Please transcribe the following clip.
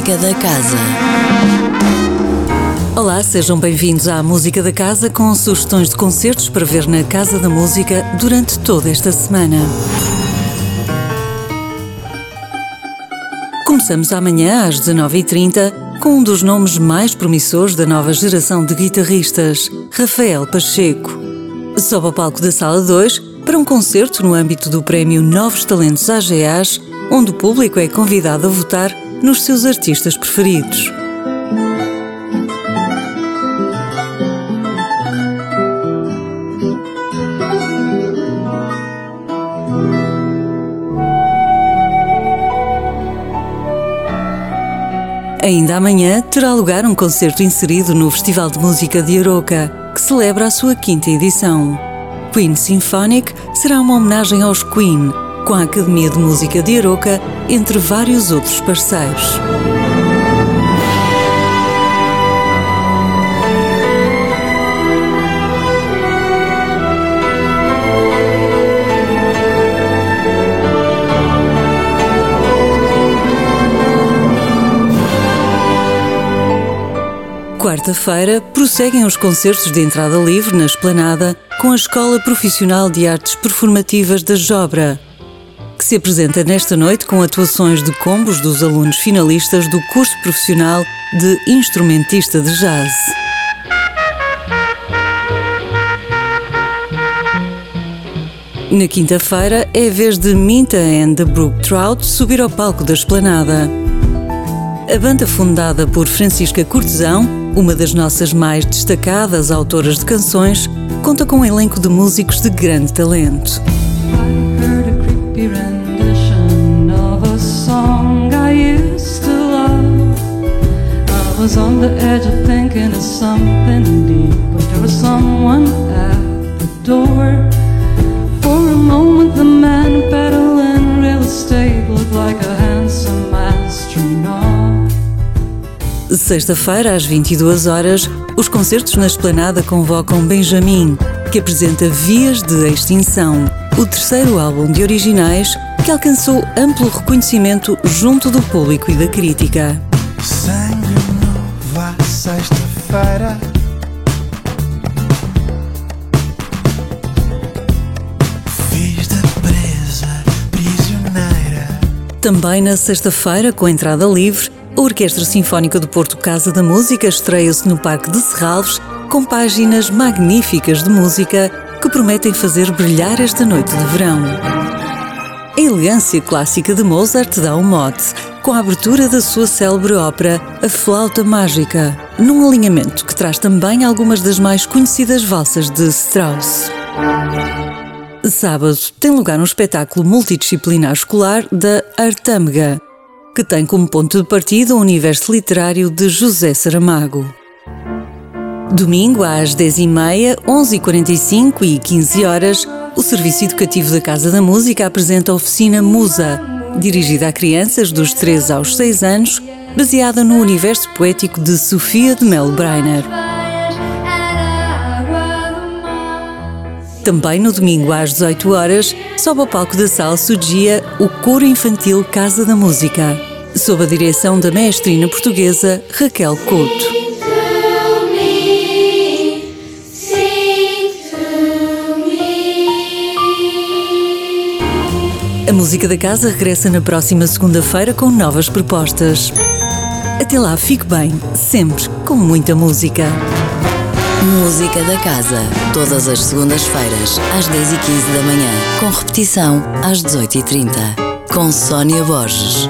Música da Casa. Olá, sejam bem-vindos à Música da Casa com sugestões de concertos para ver na Casa da Música durante toda esta semana. Começamos amanhã às 19h30 com um dos nomes mais promissores da nova geração de guitarristas, Rafael Pacheco. Sobe ao palco da Sala 2 para um concerto no âmbito do Prémio Novos Talentos AGAs, onde o público é convidado a votar nos seus artistas preferidos. Ainda amanhã terá lugar um concerto inserido no Festival de Música de Aroca, que celebra a sua quinta edição. Queen Symphonic será uma homenagem aos Queen, com a Academia de Música de Aroca, entre vários outros parceiros. Quarta-feira prosseguem os concertos de entrada livre na Esplanada com a Escola Profissional de Artes Performativas da Jobra, que se apresenta nesta noite com atuações de combos dos alunos finalistas do curso profissional de instrumentista de jazz. Na quinta-feira é a vez de Minta and the Brook Trout subir ao palco da Esplanada. A banda fundada por Francisca Cortesão, uma das nossas mais destacadas autoras de canções, conta com um elenco de músicos de grande talento. Was on the edge of thinking of something deep, but there was someone at the door. For a moment, the man peddling real estate looked like a handsome astronaut. Sexta-feira, às 22 horas, os concertos na Esplanada convocam Benjamin, que apresenta Vias de Extinção, o terceiro álbum de originais que alcançou amplo reconhecimento junto do público e da crítica. Sangue à sexta-feira. Fiz da presa prisioneira. Também na sexta-feira, com entrada livre, a Orquestra Sinfónica do Porto Casa da Música estreia-se no Parque de Serralves com páginas magníficas de música que prometem fazer brilhar esta noite de verão. A elegância clássica de Mozart dá um mote, com a abertura da sua célebre ópera A Flauta Mágica, num alinhamento que traz também algumas das mais conhecidas valsas de Strauss. Sábado tem lugar um espetáculo multidisciplinar escolar da Artâmega, que tem como ponto de partida o universo literário de José Saramago. Domingo às 10h30, 11h45 e 15 horas, o Serviço Educativo da Casa da Música apresenta a oficina Musa, dirigida a crianças dos 3 aos 6 anos, baseada no universo poético de Sofia de Mel Breiner. Também no domingo às 18 horas, sobe ao palco da sala Sudia o Coro Infantil Casa da Música, sob a direção da mestrina portuguesa Raquel Couto. A música da casa regressa na próxima segunda-feira com novas propostas. Até lá, fique bem, sempre com muita música. Música da Casa. Todas as segundas-feiras, às 10h15 da manhã. Com repetição, às 18h30. Com Sónia Borges.